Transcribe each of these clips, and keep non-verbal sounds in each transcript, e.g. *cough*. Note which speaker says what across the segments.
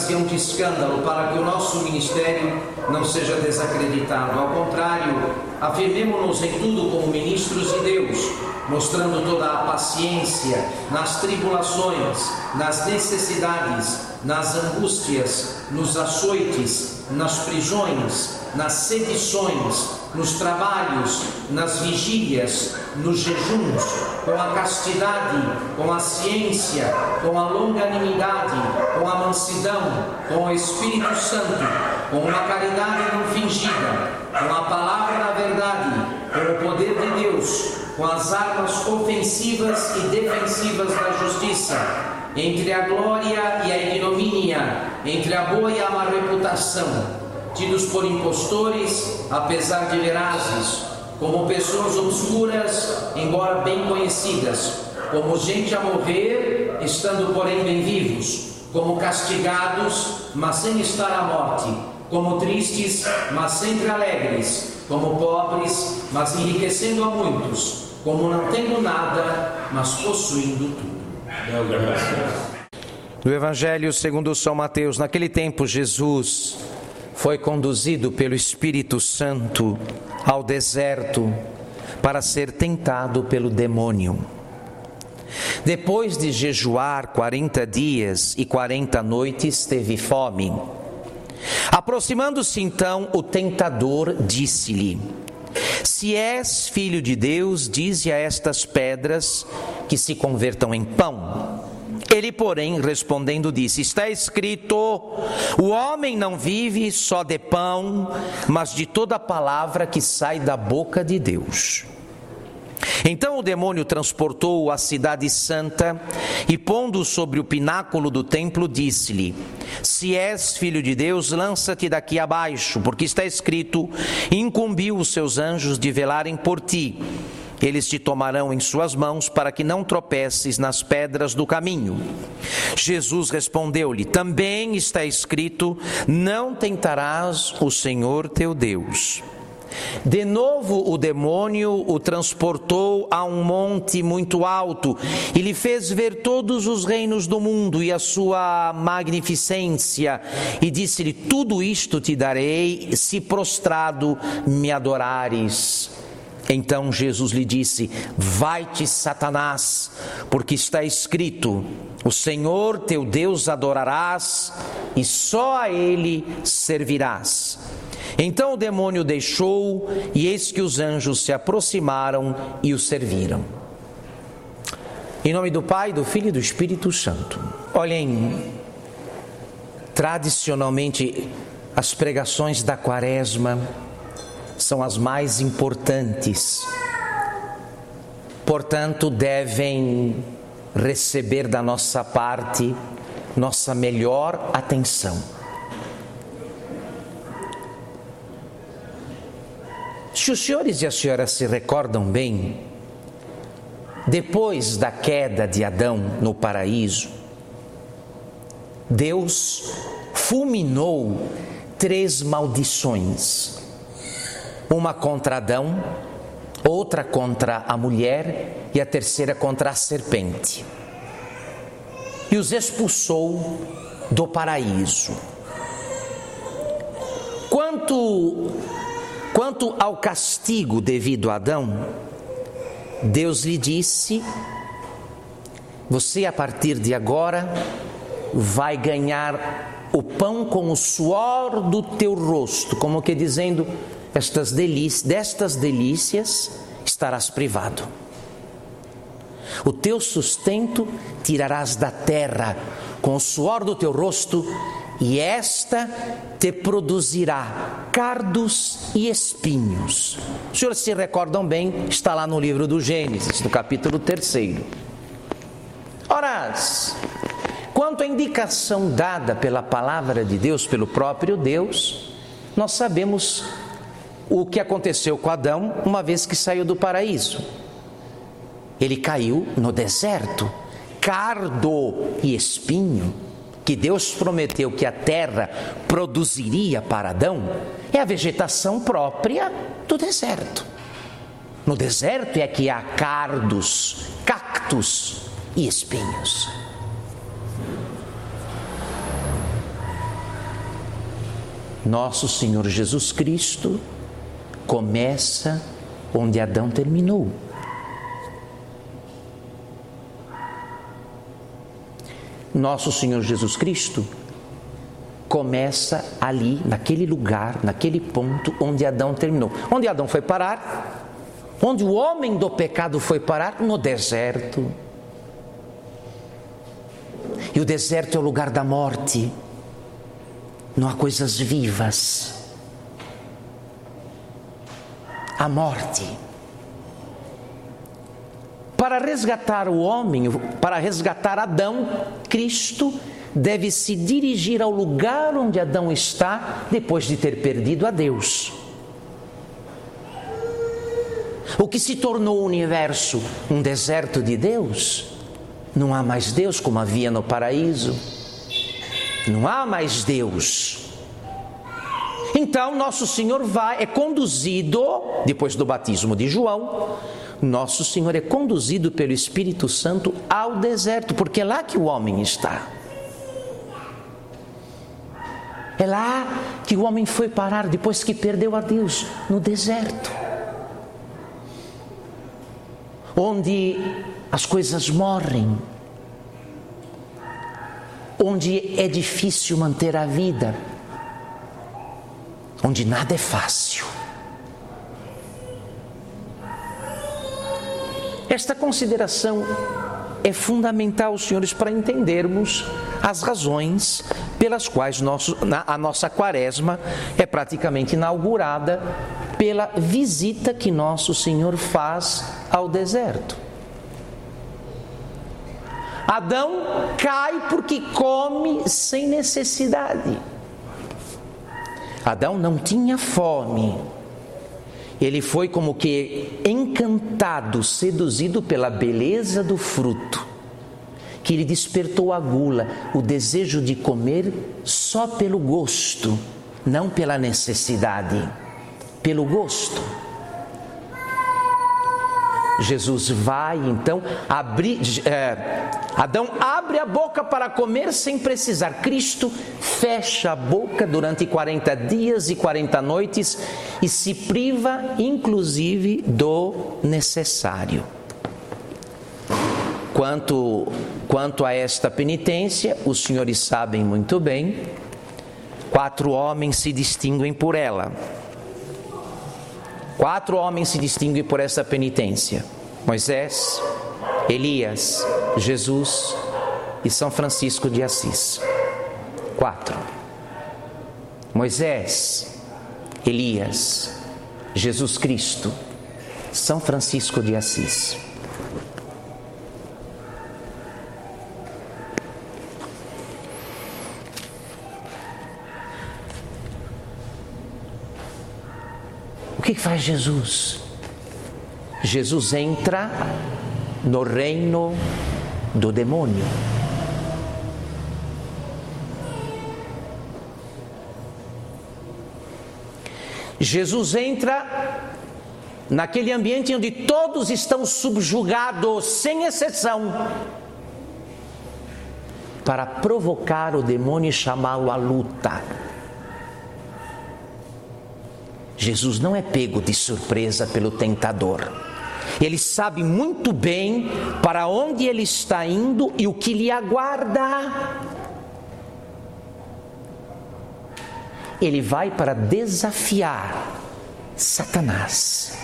Speaker 1: ocasião de escândalo para que o nosso ministério não seja desacreditado. Ao contrário, afirmemo-nos em tudo como ministros de Deus, mostrando toda a paciência nas tribulações, nas necessidades, nas angústias, nos açoites, nas prisões, nas sedições, nos trabalhos, nas vigílias, nos jejuns, com a castidade, com a ciência, com a longanimidade, com a mansidão, com o Espírito Santo, com uma caridade não fingida, com a palavra da verdade, com o poder de Deus, com as armas ofensivas e defensivas da justiça, entre a glória e a ignomínia, entre a boa e a má reputação tidos por impostores, apesar de verazes, como pessoas obscuras, embora bem conhecidas, como gente a morrer, estando porém bem vivos, como castigados, mas sem estar à morte, como tristes, mas sempre alegres, como pobres, mas enriquecendo a muitos, como não tendo nada, mas possuindo tudo.
Speaker 2: Do Evangelho segundo São Mateus, naquele tempo Jesus foi conduzido pelo Espírito Santo ao deserto para ser tentado pelo demônio. Depois de jejuar 40 dias e 40 noites, teve fome. Aproximando-se então, o tentador disse-lhe: Se és filho de Deus, dize a estas pedras que se convertam em pão. Ele, porém, respondendo, disse: Está escrito: o homem não vive só de pão, mas de toda palavra que sai da boca de Deus. Então o demônio transportou-o à cidade santa e, pondo sobre o pináculo do templo, disse-lhe: Se és filho de Deus, lança-te daqui abaixo, porque está escrito: Incumbiu os seus anjos de velarem por ti eles te tomarão em suas mãos para que não tropeces nas pedras do caminho. Jesus respondeu-lhe: Também está escrito: Não tentarás o Senhor teu Deus. De novo o demônio o transportou a um monte muito alto e lhe fez ver todos os reinos do mundo e a sua magnificência, e disse-lhe: Tudo isto te darei se prostrado me adorares. Então Jesus lhe disse: Vai-te, Satanás, porque está escrito: O Senhor teu Deus adorarás e só a ele servirás. Então o demônio deixou, e eis que os anjos se aproximaram e o serviram. Em nome do Pai, do Filho e do Espírito Santo. Olhem, tradicionalmente, as pregações da Quaresma são as mais importantes. Portanto, devem receber da nossa parte nossa melhor atenção. Se os senhores e as senhoras se recordam bem, depois da queda de Adão no paraíso, Deus fulminou três maldições uma contra Adão, outra contra a mulher e a terceira contra a serpente. E os expulsou do paraíso. Quanto, quanto ao castigo devido a Adão, Deus lhe disse: Você a partir de agora vai ganhar o pão com o suor do teu rosto, como que dizendo, estas delícias, destas delícias estarás privado. O teu sustento tirarás da terra com o suor do teu rosto, e esta te produzirá cardos e espinhos. Os senhores se recordam bem, está lá no livro do Gênesis, no capítulo 3. Ora, quanto à indicação dada pela palavra de Deus, pelo próprio Deus, nós sabemos o que aconteceu com Adão uma vez que saiu do paraíso. ele caiu no deserto, cardo e espinho, que Deus prometeu que a terra produziria para Adão, é a vegetação própria do deserto. No deserto é que há cardos, cactos e espinhos. Nosso Senhor Jesus Cristo começa onde Adão terminou. Nosso Senhor Jesus Cristo começa ali, naquele lugar, naquele ponto onde Adão terminou. Onde Adão foi parar? Onde o homem do pecado foi parar? No deserto. E o deserto é o lugar da morte. Não há coisas vivas. A morte. Para resgatar o homem, para resgatar Adão, Cristo deve se dirigir ao lugar onde Adão está depois de ter perdido a Deus. O que se tornou o universo um deserto de Deus, não há mais Deus como havia no paraíso. Não há mais Deus. Então, nosso Senhor vai, é conduzido, depois do batismo de João, nosso Senhor é conduzido pelo Espírito Santo ao deserto, porque é lá que o homem está. É lá que o homem foi parar depois que perdeu a Deus, no deserto. Onde as coisas morrem, onde é difícil manter a vida, onde nada é fácil. Esta consideração é fundamental, senhores, para entendermos as razões pelas quais nosso, a nossa quaresma é praticamente inaugurada pela visita que nosso Senhor faz ao deserto. Adão cai porque come sem necessidade. Adão não tinha fome ele foi como que encantado, seduzido pela beleza do fruto, que lhe despertou a gula, o desejo de comer só pelo gosto, não pela necessidade, pelo gosto. Jesus vai então abrir. É, Adão abre a boca para comer sem precisar. Cristo fecha a boca durante 40 dias e 40 noites e se priva, inclusive, do necessário. Quanto, quanto a esta penitência, os senhores sabem muito bem, quatro homens se distinguem por ela. Quatro homens se distinguem por essa penitência: Moisés, Elias, Jesus e São Francisco de Assis. Quatro. Moisés, Elias, Jesus Cristo, São Francisco de Assis. O que faz Jesus? Jesus entra no reino do demônio. Jesus entra naquele ambiente onde todos estão subjugados, sem exceção, para provocar o demônio e chamá-lo à luta. Jesus não é pego de surpresa pelo tentador. Ele sabe muito bem para onde ele está indo e o que lhe aguarda. Ele vai para desafiar Satanás.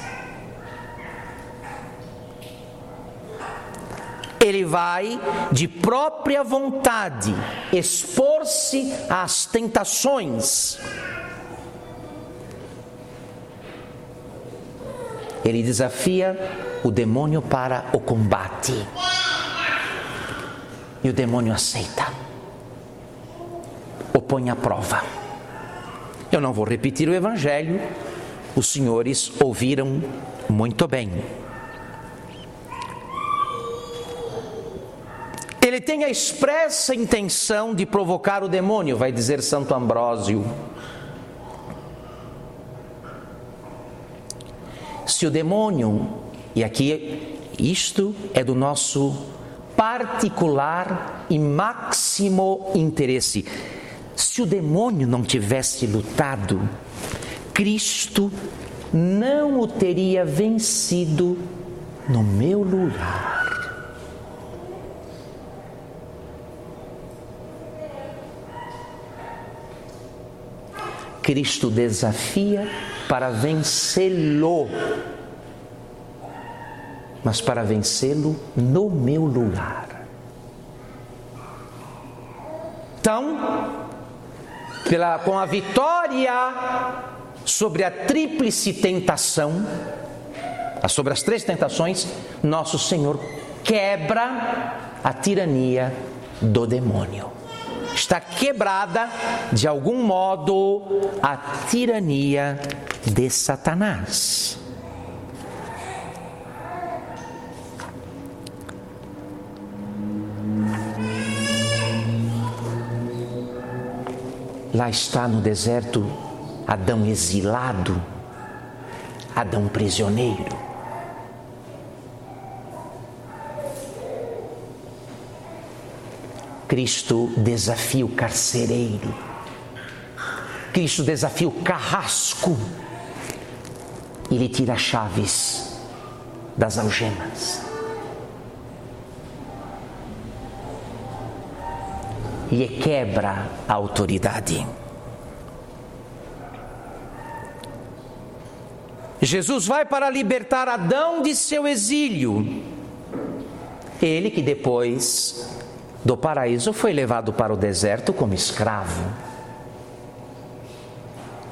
Speaker 2: Ele vai de própria vontade expor-se às tentações Ele desafia o demônio para o combate. E o demônio aceita. O põe à prova. Eu não vou repetir o evangelho, os senhores ouviram muito bem. Ele tem a expressa intenção de provocar o demônio, vai dizer Santo Ambrósio. Se o demônio, e aqui isto é do nosso particular e máximo interesse, se o demônio não tivesse lutado, Cristo não o teria vencido no meu lugar. Cristo desafia para vencê-lo, mas para vencê-lo no meu lugar. Então, pela, com a vitória sobre a tríplice tentação, sobre as três tentações, nosso Senhor quebra a tirania do demônio. Está quebrada, de algum modo, a tirania de Satanás. Lá está no deserto Adão exilado, Adão prisioneiro. Cristo desafia o carcereiro. Cristo desafia o carrasco. E lhe tira as chaves das algemas. E quebra a autoridade. Jesus vai para libertar Adão de seu exílio. Ele que depois do paraíso foi levado para o deserto como escravo.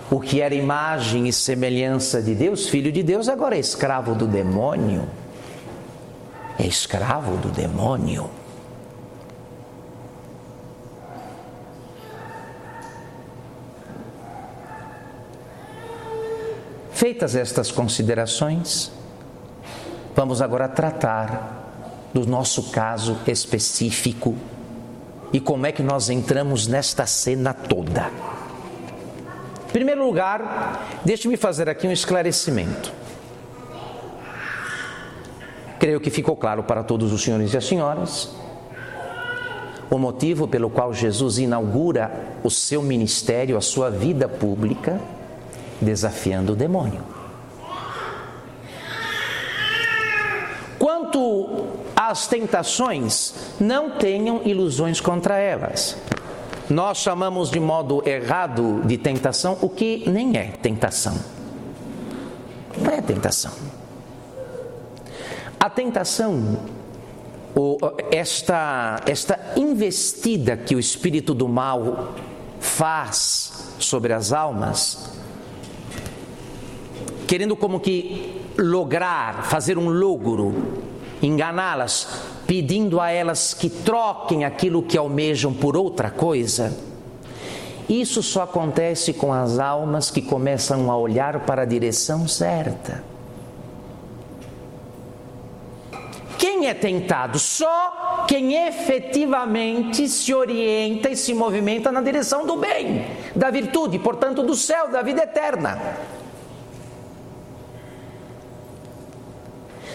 Speaker 2: O que era imagem e semelhança de Deus, filho de Deus, agora é escravo do demônio. É escravo do demônio. Feitas estas considerações, vamos agora tratar do nosso caso específico e como é que nós entramos nesta cena toda. Em primeiro lugar, deixe-me fazer aqui um esclarecimento. Creio que ficou claro para todos os senhores e as senhoras o motivo pelo qual Jesus inaugura o seu ministério, a sua vida pública desafiando o demônio. Às tentações, não tenham ilusões contra elas. Nós chamamos de modo errado de tentação o que nem é tentação. Não é tentação. A tentação, esta, esta investida que o espírito do mal faz sobre as almas, querendo como que lograr, fazer um logro, enganá-las, pedindo a elas que troquem aquilo que almejam por outra coisa. Isso só acontece com as almas que começam a olhar para a direção certa. Quem é tentado? Só quem efetivamente se orienta e se movimenta na direção do bem, da virtude, portanto, do céu, da vida eterna.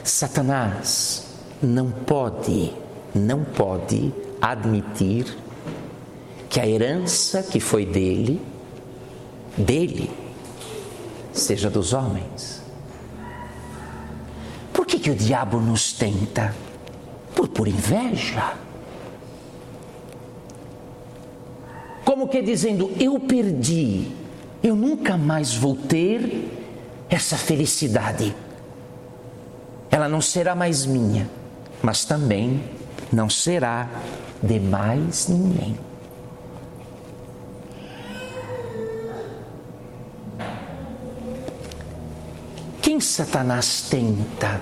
Speaker 2: Satanás não pode, não pode admitir que a herança que foi dele, dele, seja dos homens. Por que, que o diabo nos tenta? Por, por inveja. Como que dizendo, eu perdi, eu nunca mais vou ter essa felicidade ela não será mais minha, mas também não será de mais ninguém. Quem Satanás tenta?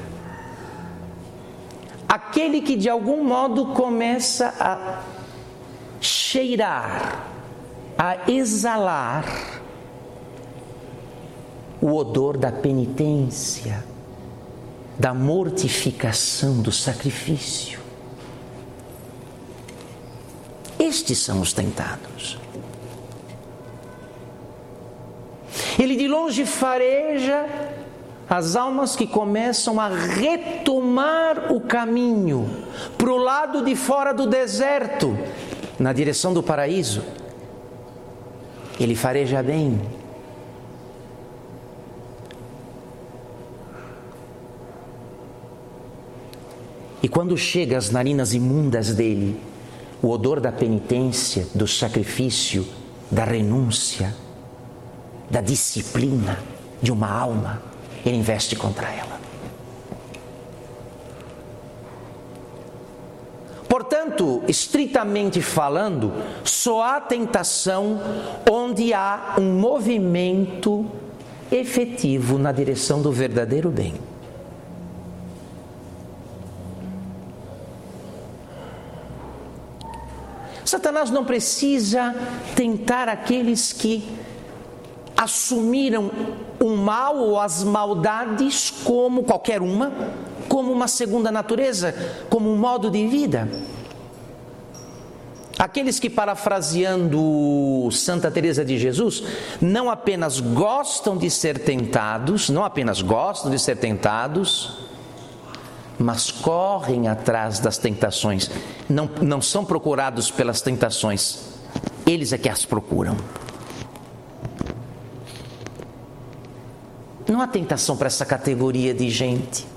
Speaker 2: Aquele que de algum modo começa a cheirar, a exalar o odor da penitência da mortificação, do sacrifício. Estes são os tentados. Ele de longe fareja as almas que começam a retomar o caminho para o lado de fora do deserto, na direção do paraíso. Ele fareja bem. E quando chega às narinas imundas dele, o odor da penitência, do sacrifício, da renúncia, da disciplina de uma alma, ele investe contra ela. Portanto, estritamente falando, só há tentação onde há um movimento efetivo na direção do verdadeiro bem. Satanás não precisa tentar aqueles que assumiram o mal ou as maldades como qualquer uma, como uma segunda natureza, como um modo de vida. Aqueles que, parafraseando Santa Teresa de Jesus, não apenas gostam de ser tentados, não apenas gostam de ser tentados, mas correm atrás das tentações, não, não são procurados pelas tentações, eles é que as procuram. Não há tentação para essa categoria de gente.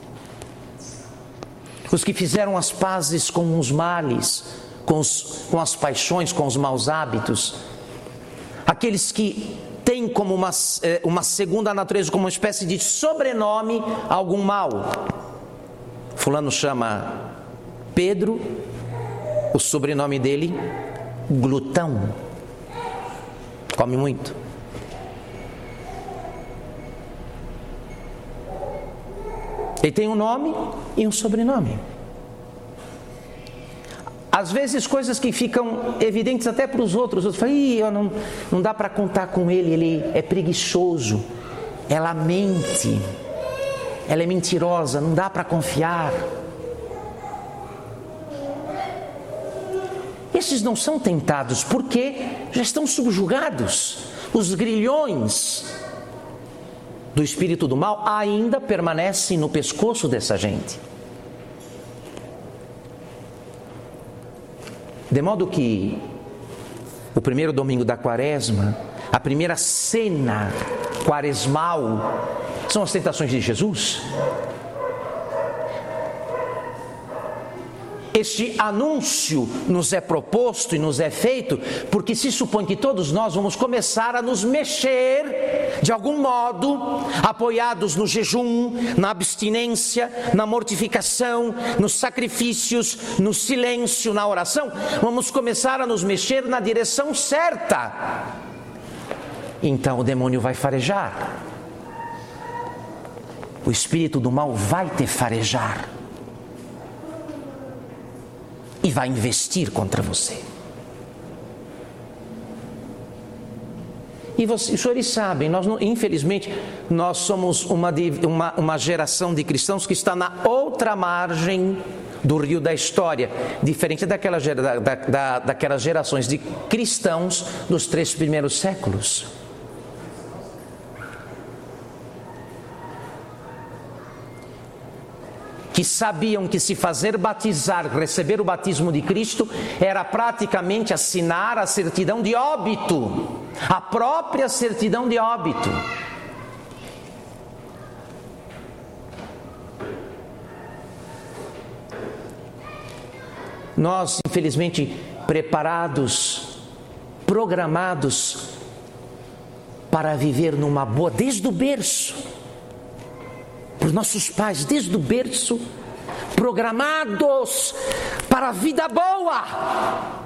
Speaker 2: Os que fizeram as pazes com os males, com, os, com as paixões, com os maus hábitos, aqueles que têm como uma, eh, uma segunda natureza, como uma espécie de sobrenome, algum mal Fulano chama Pedro, o sobrenome dele, glutão. Come muito. Ele tem um nome e um sobrenome. Às vezes coisas que ficam evidentes até para os outros, outros falam, Ih, não, não dá para contar com ele, ele é preguiçoso, ela mente ela é mentirosa, não dá para confiar. Esses não são tentados porque já estão subjugados. Os grilhões do espírito do mal ainda permanecem no pescoço dessa gente. De modo que o primeiro domingo da quaresma, a primeira cena quaresmal são as tentações de Jesus. Este anúncio nos é proposto e nos é feito porque se supõe que todos nós vamos começar a nos mexer de algum modo, apoiados no jejum, na abstinência, na mortificação, nos sacrifícios, no silêncio, na oração, vamos começar a nos mexer na direção certa. Então o demônio vai farejar o espírito do mal vai te farejar e vai investir contra você. E você, os senhores sabem, nós da nós somos uma, uma, uma geração de cristãos que está na outra margem do rio da história, diferente daquela, da, da, daquelas gerações de cristãos dos três primeiros séculos. Que sabiam que se fazer batizar, receber o batismo de Cristo, era praticamente assinar a certidão de óbito, a própria certidão de óbito. Nós, infelizmente, preparados, programados para viver numa boa, desde o berço, por nossos pais desde o berço, programados para a vida boa.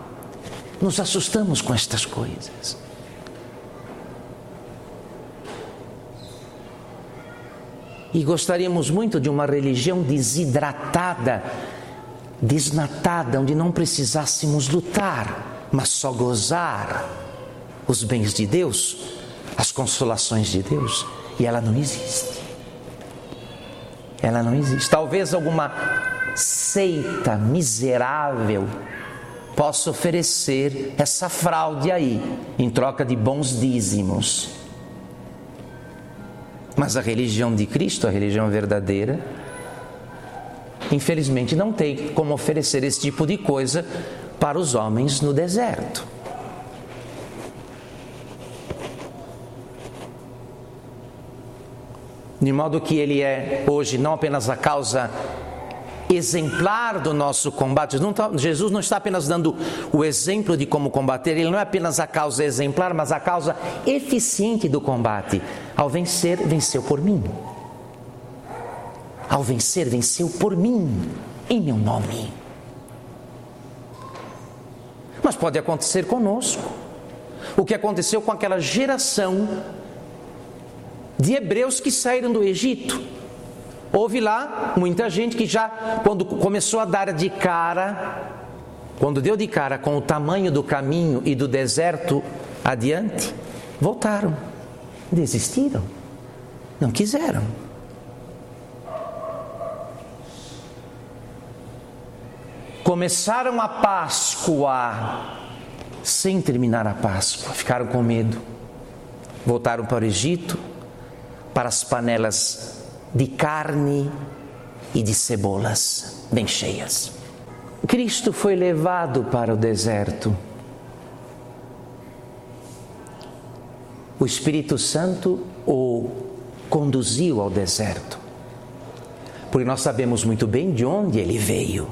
Speaker 2: Nos assustamos com estas coisas. E gostaríamos muito de uma religião desidratada, desnatada, onde não precisássemos lutar, mas só gozar os bens de Deus, as consolações de Deus, e ela não existe. Ela não existe. Talvez alguma seita miserável possa oferecer essa fraude aí, em troca de bons dízimos. Mas a religião de Cristo, a religião verdadeira, infelizmente não tem como oferecer esse tipo de coisa para os homens no deserto. De modo que ele é hoje não apenas a causa exemplar do nosso combate. Não tá, Jesus não está apenas dando o exemplo de como combater, ele não é apenas a causa exemplar, mas a causa eficiente do combate. Ao vencer, venceu por mim. Ao vencer, venceu por mim, em meu nome. Mas pode acontecer conosco. O que aconteceu com aquela geração de hebreus que saíram do Egito. Houve lá muita gente que já, quando começou a dar de cara, quando deu de cara com o tamanho do caminho e do deserto adiante, voltaram, desistiram, não quiseram. Começaram a Páscoa sem terminar a Páscoa, ficaram com medo. Voltaram para o Egito, para as panelas de carne e de cebolas bem cheias. Cristo foi levado para o deserto. O Espírito Santo o conduziu ao deserto. Porque nós sabemos muito bem de onde ele veio.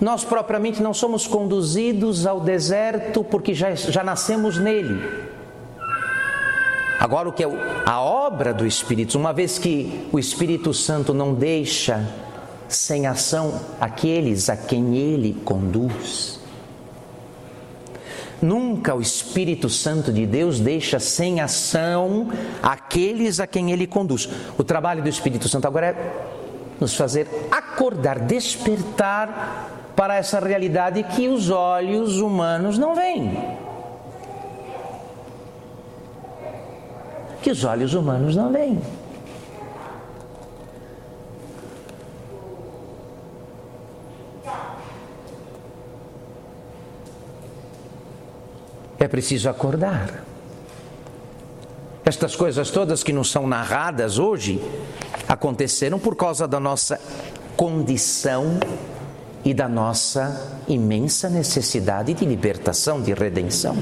Speaker 2: Nós propriamente não somos conduzidos ao deserto porque já, já nascemos nele. Agora, o que é a obra do Espírito, uma vez que o Espírito Santo não deixa sem ação aqueles a quem ele conduz. Nunca o Espírito Santo de Deus deixa sem ação aqueles a quem ele conduz. O trabalho do Espírito Santo agora é nos fazer acordar, despertar para essa realidade que os olhos humanos não veem. Que os olhos humanos não veem. É preciso acordar. Estas coisas todas que nos são narradas hoje aconteceram por causa da nossa condição e da nossa imensa necessidade de libertação, de redenção.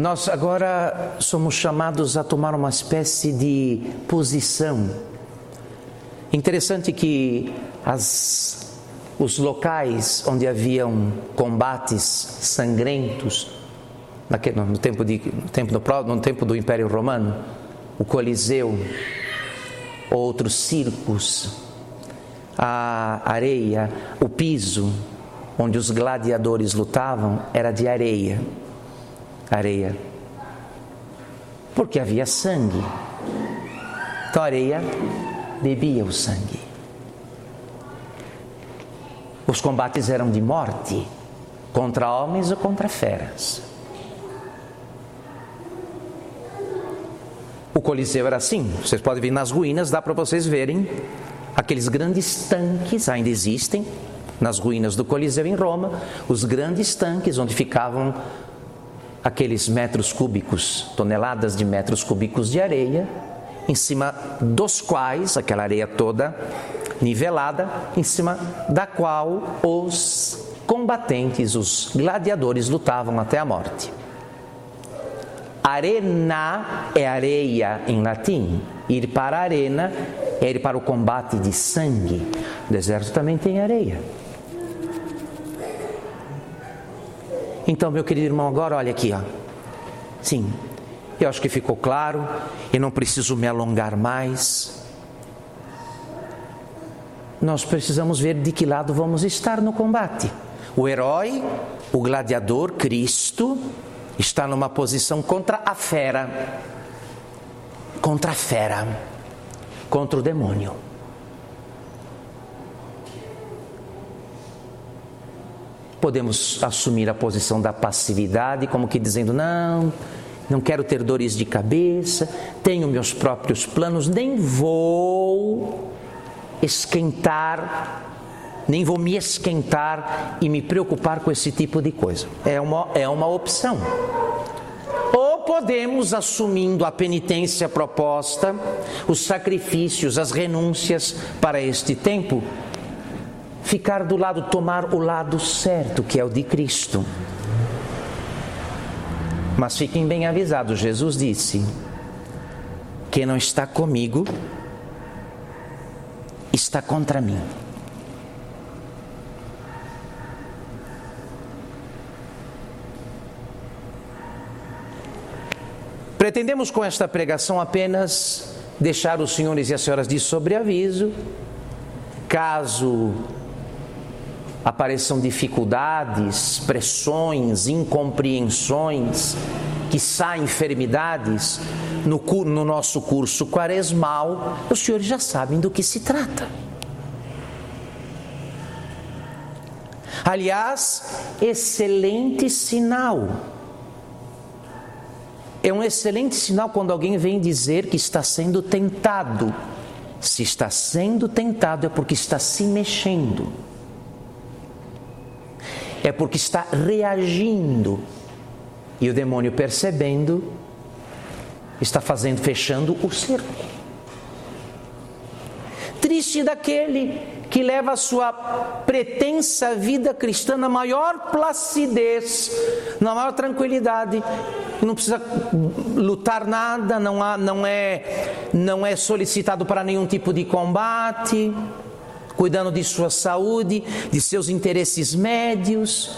Speaker 2: Nós agora somos chamados a tomar uma espécie de posição. Interessante que as, os locais onde haviam combates sangrentos, naquele, no, tempo de, no, tempo no, no tempo do Império Romano, o Coliseu, outros circos, a areia, o piso onde os gladiadores lutavam era de areia areia. Porque havia sangue. Então a areia bebia o sangue. Os combates eram de morte, contra homens ou contra feras. O Coliseu era assim, vocês podem ver nas ruínas, dá para vocês verem aqueles grandes tanques, ainda existem nas ruínas do Coliseu em Roma, os grandes tanques onde ficavam aqueles metros cúbicos, toneladas de metros cúbicos de areia, em cima dos quais, aquela areia toda nivelada, em cima da qual os combatentes, os gladiadores lutavam até a morte. Arena é areia em latim. Ir para a arena é ir para o combate de sangue. O deserto também tem areia. Então, meu querido irmão, agora olha aqui, ó. Sim, eu acho que ficou claro e não preciso me alongar mais. Nós precisamos ver de que lado vamos estar no combate. O herói, o gladiador, Cristo, está numa posição contra a fera. Contra a fera. Contra o demônio. Podemos assumir a posição da passividade, como que dizendo: não, não quero ter dores de cabeça, tenho meus próprios planos, nem vou esquentar, nem vou me esquentar e me preocupar com esse tipo de coisa. É uma, é uma opção. Ou podemos, assumindo a penitência proposta, os sacrifícios, as renúncias para este tempo, ficar do lado, tomar o lado certo, que é o de Cristo. Mas fiquem bem avisados, Jesus disse: quem não está comigo está contra mim. Pretendemos com esta pregação apenas deixar os senhores e as senhoras de sobreaviso, caso apareçam dificuldades, pressões, incompreensões, saem enfermidades no, no nosso curso quaresmal, os senhores já sabem do que se trata. Aliás, excelente sinal. É um excelente sinal quando alguém vem dizer que está sendo tentado. Se está sendo tentado é porque está se mexendo é porque está reagindo. E o demônio percebendo, está fazendo, fechando o cerco. Triste daquele que leva a sua pretensa vida cristã na maior placidez, na maior tranquilidade, não precisa lutar nada, não, há, não, é, não é solicitado para nenhum tipo de combate cuidando de sua saúde, de seus interesses médios.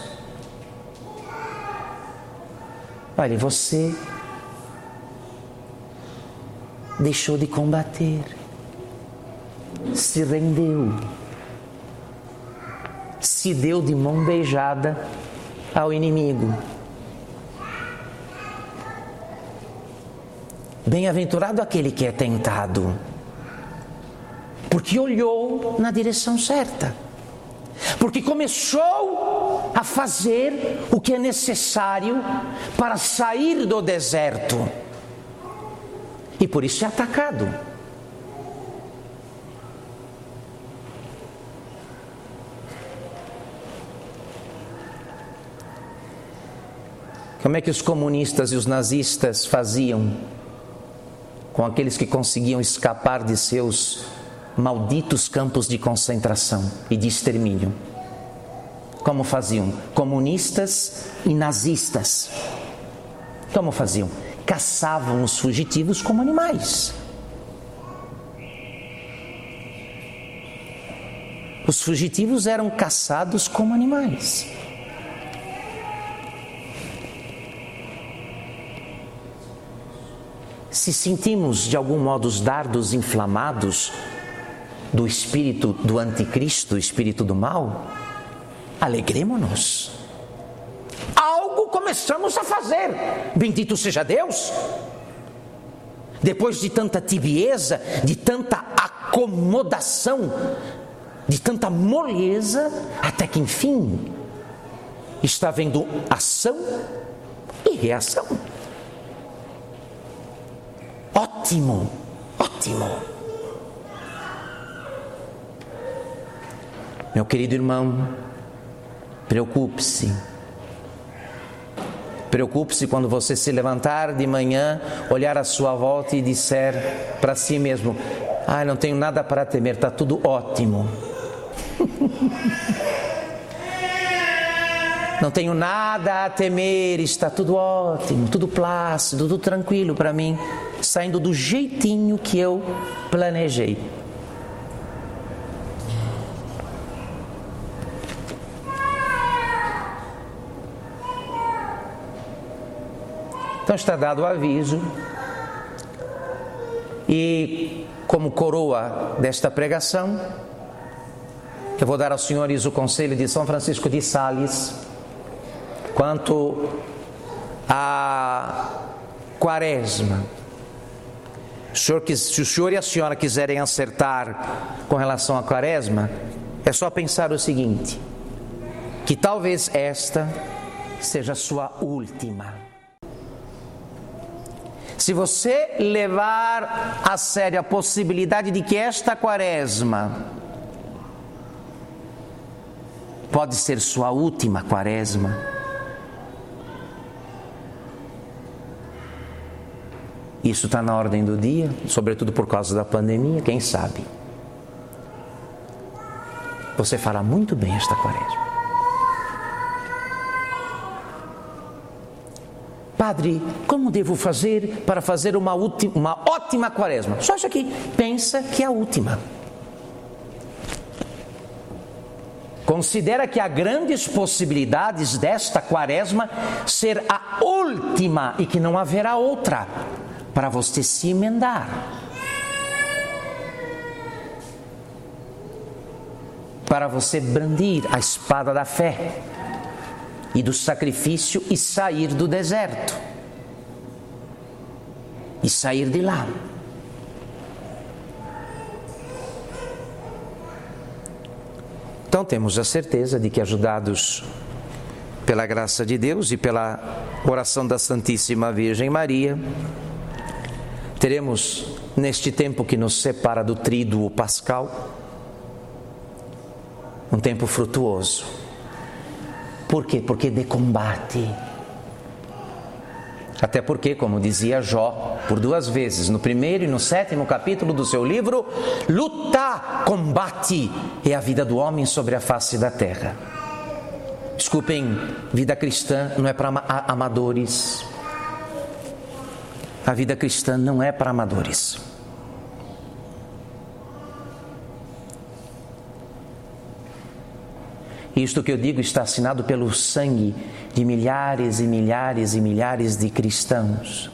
Speaker 2: Olha, você deixou de combater, se rendeu, se deu de mão beijada ao inimigo. Bem-aventurado aquele que é tentado porque olhou na direção certa, porque começou a fazer o que é necessário para sair do deserto, e por isso é atacado. Como é que os comunistas e os nazistas faziam com aqueles que conseguiam escapar de seus malditos campos de concentração e de extermínio. Como faziam comunistas e nazistas? Como faziam? Caçavam os fugitivos como animais. Os fugitivos eram caçados como animais. Se sentimos de algum modo os dardos inflamados do espírito do anticristo, do espírito do mal, alegremos-nos. Algo começamos a fazer. Bendito seja Deus. Depois de tanta tibieza, de tanta acomodação, de tanta moleza, até que enfim está havendo ação e reação. Ótimo, ótimo. Meu querido irmão, preocupe-se. Preocupe-se quando você se levantar de manhã, olhar à sua volta e disser para si mesmo: Ah, não tenho nada para temer, está tudo ótimo. *laughs* não tenho nada a temer, está tudo ótimo, tudo plácido, tudo tranquilo para mim, saindo do jeitinho que eu planejei. Então está dado o aviso. E como coroa desta pregação, eu vou dar aos senhores o conselho de São Francisco de Sales quanto a quaresma. Se o senhor e a senhora quiserem acertar com relação à quaresma, é só pensar o seguinte: que talvez esta seja a sua última. Se você levar a sério a possibilidade de que esta quaresma pode ser sua última quaresma, isso está na ordem do dia, sobretudo por causa da pandemia, quem sabe? Você fará muito bem esta quaresma. Padre, como devo fazer para fazer uma, última, uma ótima quaresma? Só isso aqui. Pensa que é a última. Considera que há grandes possibilidades desta quaresma ser a última e que não haverá outra para você se emendar. Para você brandir a espada da fé e do sacrifício e sair do deserto. E sair de lá. Então temos a certeza de que, ajudados pela graça de Deus e pela oração da Santíssima Virgem Maria, teremos neste tempo que nos separa do tríduo pascal um tempo frutuoso por quê? Porque de combate. Até porque, como dizia Jó, por duas vezes, no primeiro e no sétimo capítulo do seu livro, luta, combate é a vida do homem sobre a face da terra. Desculpem, vida cristã não é para amadores. A vida cristã não é para amadores. Isto que eu digo está assinado pelo sangue de milhares e milhares e milhares de cristãos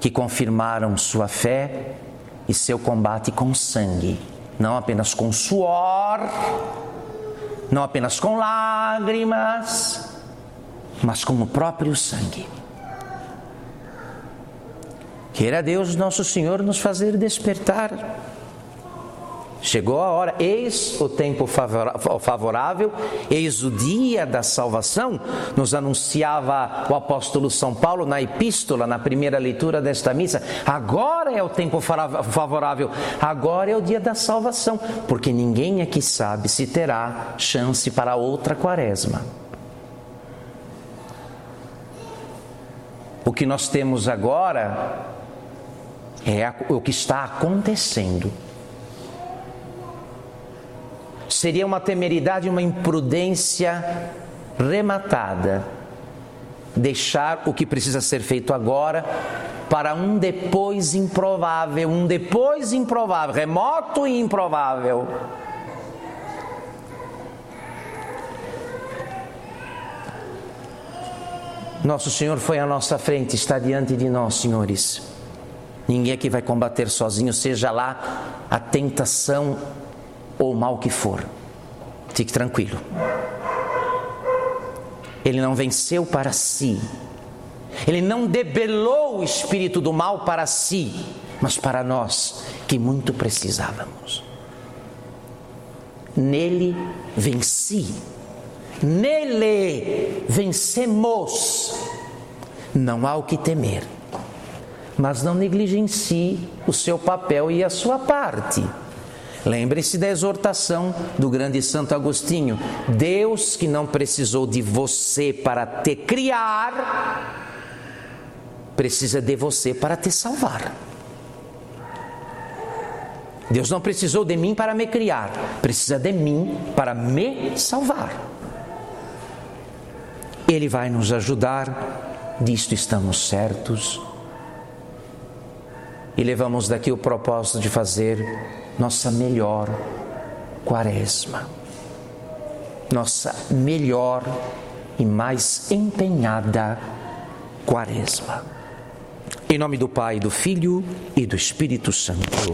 Speaker 2: que confirmaram sua fé e seu combate com sangue, não apenas com suor, não apenas com lágrimas, mas com o próprio sangue. Queira Deus, nosso Senhor, nos fazer despertar Chegou a hora, eis o tempo favorável, eis o dia da salvação, nos anunciava o apóstolo São Paulo na epístola, na primeira leitura desta missa. Agora é o tempo favorável, agora é o dia da salvação, porque ninguém aqui sabe se terá chance para outra quaresma. O que nós temos agora é o que está acontecendo seria uma temeridade, uma imprudência rematada. Deixar o que precisa ser feito agora para um depois improvável, um depois improvável, remoto e improvável. Nosso Senhor foi à nossa frente, está diante de nós, senhores. Ninguém aqui vai combater sozinho, seja lá a tentação ou mal que for. Fique tranquilo. Ele não venceu para si. Ele não debelou o espírito do mal para si, mas para nós que muito precisávamos. Nele venci. Nele vencemos. Não há o que temer. Mas não negligencie o seu papel e a sua parte. Lembre-se da exortação do grande Santo Agostinho: Deus que não precisou de você para te criar, precisa de você para te salvar. Deus não precisou de mim para me criar, precisa de mim para me salvar. Ele vai nos ajudar, disto estamos certos. E levamos daqui o propósito de fazer nossa melhor quaresma, nossa melhor e mais empenhada quaresma. Em nome do Pai, do Filho e do Espírito Santo.